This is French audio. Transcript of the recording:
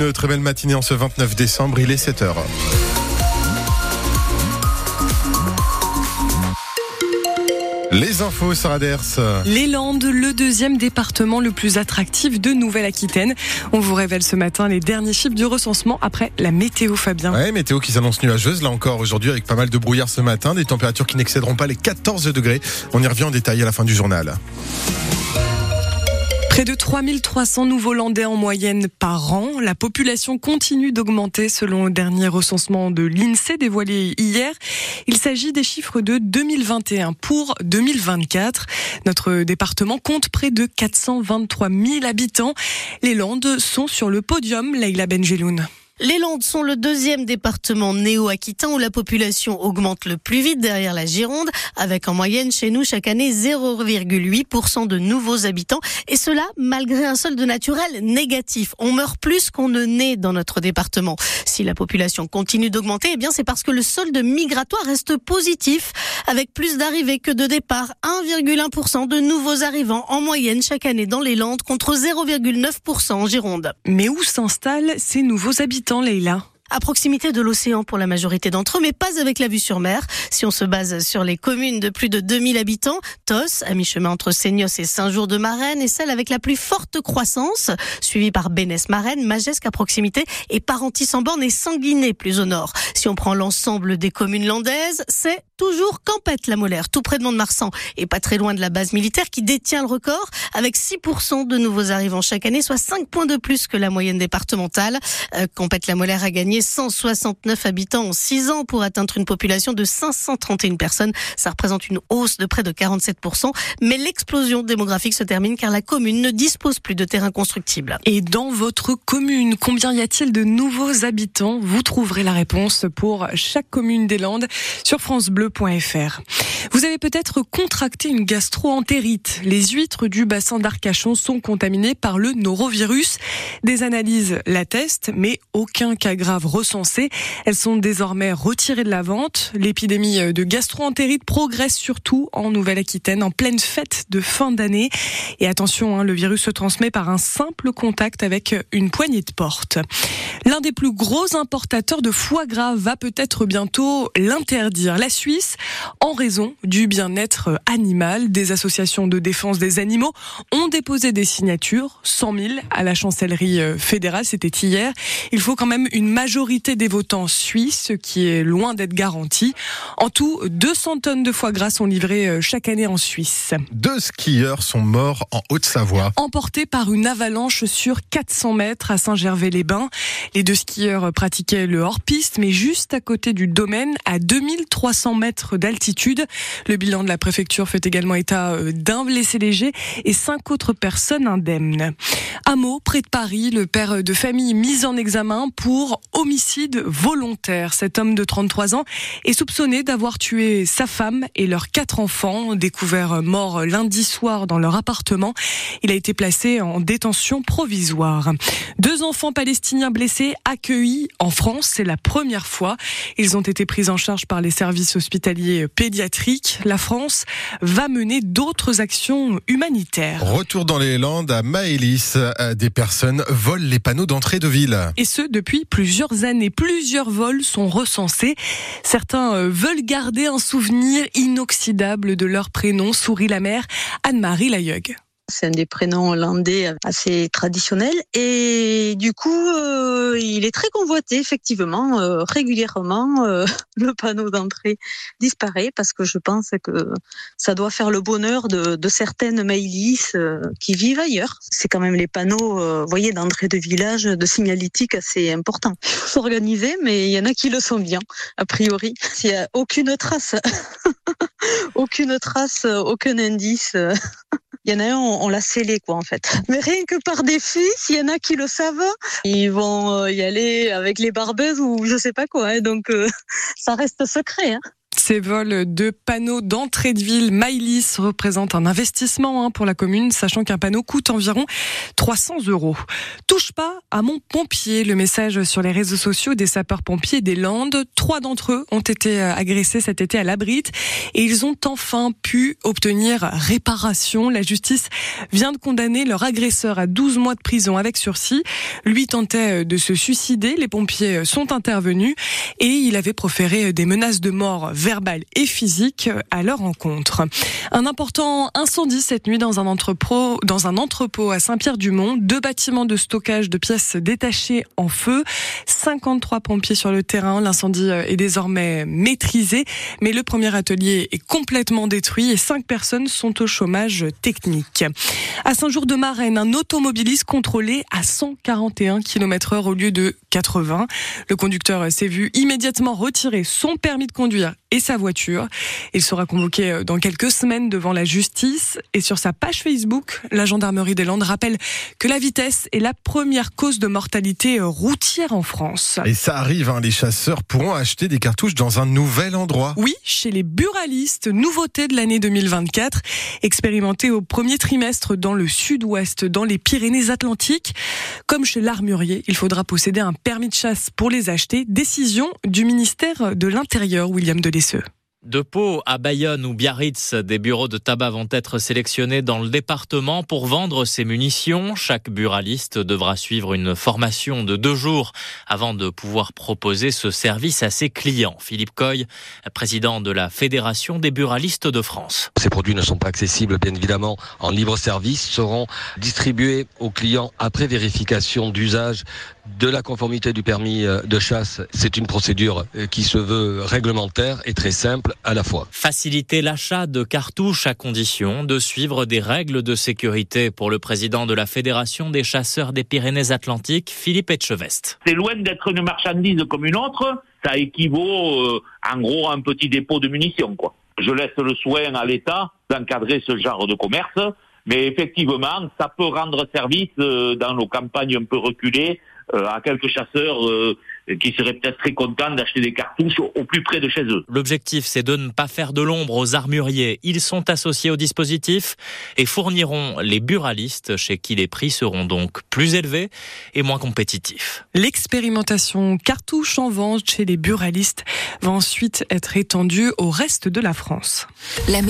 Une très belle matinée en ce 29 décembre, il est 7h. Les infos, Sarah Ders. Les Landes, le deuxième département le plus attractif de Nouvelle-Aquitaine. On vous révèle ce matin les derniers chiffres du recensement après la météo, Fabien. Ouais, météo qui s'annonce nuageuse, là encore aujourd'hui, avec pas mal de brouillard ce matin, des températures qui n'excéderont pas les 14 degrés. On y revient en détail à la fin du journal. Près de 3300 nouveaux Landais en moyenne par an. La population continue d'augmenter selon le dernier recensement de l'INSEE dévoilé hier. Il s'agit des chiffres de 2021 pour 2024. Notre département compte près de 423 000 habitants. Les Landes sont sur le podium, Leila Benjeloun. Les Landes sont le deuxième département néo-aquitain où la population augmente le plus vite derrière la Gironde, avec en moyenne chez nous chaque année 0,8% de nouveaux habitants, et cela malgré un solde naturel négatif. On meurt plus qu'on ne naît dans notre département. Si la population continue d'augmenter, eh bien c'est parce que le solde migratoire reste positif, avec plus d'arrivées que de départs, 1,1% de nouveaux arrivants en moyenne chaque année dans les Landes contre 0,9% en Gironde. Mais où s'installent ces nouveaux habitants? À proximité de l'océan pour la majorité d'entre eux, mais pas avec la vue sur mer. Si on se base sur les communes de plus de 2000 habitants, Tos, à mi-chemin entre Seignos et Saint-Jour-de-Marraine, est celle avec la plus forte croissance, suivie par Bénès-Marraine, Magesque à proximité et Parentis-en-Borne et Sanguinet plus au nord. Si on prend l'ensemble des communes landaises, c'est toujours Campette-la-Molaire, tout près de Mont-de-Marsan et pas très loin de la base militaire qui détient le record avec 6% de nouveaux arrivants chaque année, soit 5 points de plus que la moyenne départementale. Euh, Campette-la-Molaire a gagné 169 habitants en 6 ans pour atteindre une population de 531 personnes. Ça représente une hausse de près de 47%. Mais l'explosion démographique se termine car la commune ne dispose plus de terrain constructible. Et dans votre commune, combien y a-t-il de nouveaux habitants? Vous trouverez la réponse pour chaque commune des Landes sur Vous avez peut-être contracté une gastro-entérite. Les huîtres du bassin d'Arcachon sont contaminées par le norovirus. Des analyses l'attestent, mais aucun cas grave recensé. Elles sont désormais retirées de la vente. L'épidémie de gastro-entérite progresse surtout en Nouvelle-Aquitaine en pleine fête de fin d'année. Et attention, hein, le virus se transmet par un simple contact avec une poignée de porte. L'un des plus gros importateurs de foie gras va peut-être bientôt l'interdire. La Suisse, en raison du bien-être animal, des associations de défense des animaux ont déposé des signatures, 100 000 à la chancellerie fédérale, c'était hier. Il faut quand même une majorité des votants suisses, ce qui est loin d'être garanti. En tout, 200 tonnes de foie gras sont livrées chaque année en Suisse. Deux skieurs sont morts en Haute-Savoie. Emportés par une avalanche sur 400 mètres à Saint-Gervais-les-Bains. Les deux skieurs pratiquaient le hors-piste, mais juste à côté du domaine, à 2300 mètres d'altitude. Le bilan de la préfecture fait également état d'un blessé léger et cinq autres personnes indemnes. Hameau, près de Paris, le père de famille mis en examen pour homicide volontaire. Cet homme de 33 ans est soupçonné d'avoir tué sa femme et leurs quatre enfants, découverts morts lundi soir dans leur appartement. Il a été placé en détention provisoire. Deux enfants palestiniens blessés accueillis en France, c'est la première fois. Ils ont été pris en charge par les services hospitaliers pédiatriques. La France va mener d'autres actions humanitaires. Retour dans les Landes à Maëlys. Des personnes volent les panneaux d'entrée de ville. Et ce, depuis plusieurs années. Plusieurs vols sont recensés. Certains veulent garder un souvenir inoxydable de leur prénom, sourit la mère Anne-Marie Layeug. C'est un des prénoms hollandais assez traditionnels et du coup, euh, il est très convoité effectivement. Euh, régulièrement, euh, le panneau d'entrée disparaît parce que je pense que ça doit faire le bonheur de, de certaines Maïlis qui vivent ailleurs. C'est quand même les panneaux, voyez, d'entrée de village, de signalétique assez importants. Il faut s'organiser, mais il y en a qui le sont bien, a priori. S'il n'y a aucune trace, aucune trace, aucun indice. Il y en a un, on, l'a scellé, quoi, en fait. Mais rien que par défi, s'il y en a qui le savent, ils vont y aller avec les barbeuses ou je sais pas quoi. Hein, donc, euh, ça reste secret. Hein. Ces vols de panneaux d'entrée de ville Maïlis représentent un investissement hein, pour la commune, sachant qu'un panneau coûte environ 300 euros. Touche pas à mon pompier. Le message sur les réseaux sociaux des sapeurs-pompiers des Landes. Trois d'entre eux ont été euh, agressés cet été à l'Abrite et ils ont enfin pu obtenir réparation. La justice vient de condamner leur agresseur à 12 mois de prison avec sursis. Lui tentait euh, de se suicider. Les pompiers euh, sont intervenus et il avait proféré des menaces de mort verbales et physiques à leur encontre. Un important incendie cette nuit dans un entrepôt, dans un entrepôt à Saint-Pierre-du-Mont. Deux bâtiments de stockage de pièces détachées en feu. 53 pompiers sur le terrain. L'incendie est désormais maîtrisé, mais le premier atelier est complètement détruit et cinq personnes sont au chômage technique. À Saint-Jour-de-Marraine, un automobiliste contrôlé à 141 km heure au lieu de 80. Le conducteur s'est vu immédiatement retirer son permis de conduire et sa voiture. Il sera convoqué dans quelques semaines devant la justice et sur sa page Facebook, la gendarmerie des Landes rappelle que la vitesse est la première cause de mortalité routière en France. Et ça arrive, hein, les chasseurs pourront acheter des cartouches dans un nouvel endroit. Oui, chez les buralistes, nouveauté de l'année 2024, expérimenté au premier trimestre dans le sud-ouest, dans les Pyrénées-Atlantiques. Comme chez l'armurier, il faudra posséder un permis de chasse pour les acheter. Décision du ministère de l'Intérieur, William De Pau à Bayonne ou Biarritz, des bureaux de tabac vont être sélectionnés dans le département pour vendre ces munitions. Chaque buraliste devra suivre une formation de deux jours avant de pouvoir proposer ce service à ses clients. Philippe Coy, président de la Fédération des buralistes de France. Ces produits ne sont pas accessibles, bien évidemment, en libre service, seront distribués aux clients après vérification d'usage de la conformité du permis euh, de chasse. C'est une procédure euh, qui se veut réglementaire et très simple à la fois. Faciliter l'achat de cartouches à condition de suivre des règles de sécurité pour le président de la Fédération des chasseurs des Pyrénées-Atlantiques, Philippe Etchevest. C'est loin d'être une marchandise comme une autre. Ça équivaut euh, en gros à un petit dépôt de munitions. Quoi. Je laisse le soin à l'État d'encadrer ce genre de commerce. Mais effectivement, ça peut rendre service dans nos campagnes un peu reculées euh, à quelques chasseurs euh, qui seraient peut-être très contents d'acheter des cartouches au plus près de chez eux. L'objectif, c'est de ne pas faire de l'ombre aux armuriers. Ils sont associés au dispositif et fourniront les buralistes chez qui les prix seront donc plus élevés et moins compétitifs. L'expérimentation cartouche en vente chez les buralistes va ensuite être étendue au reste de la France. La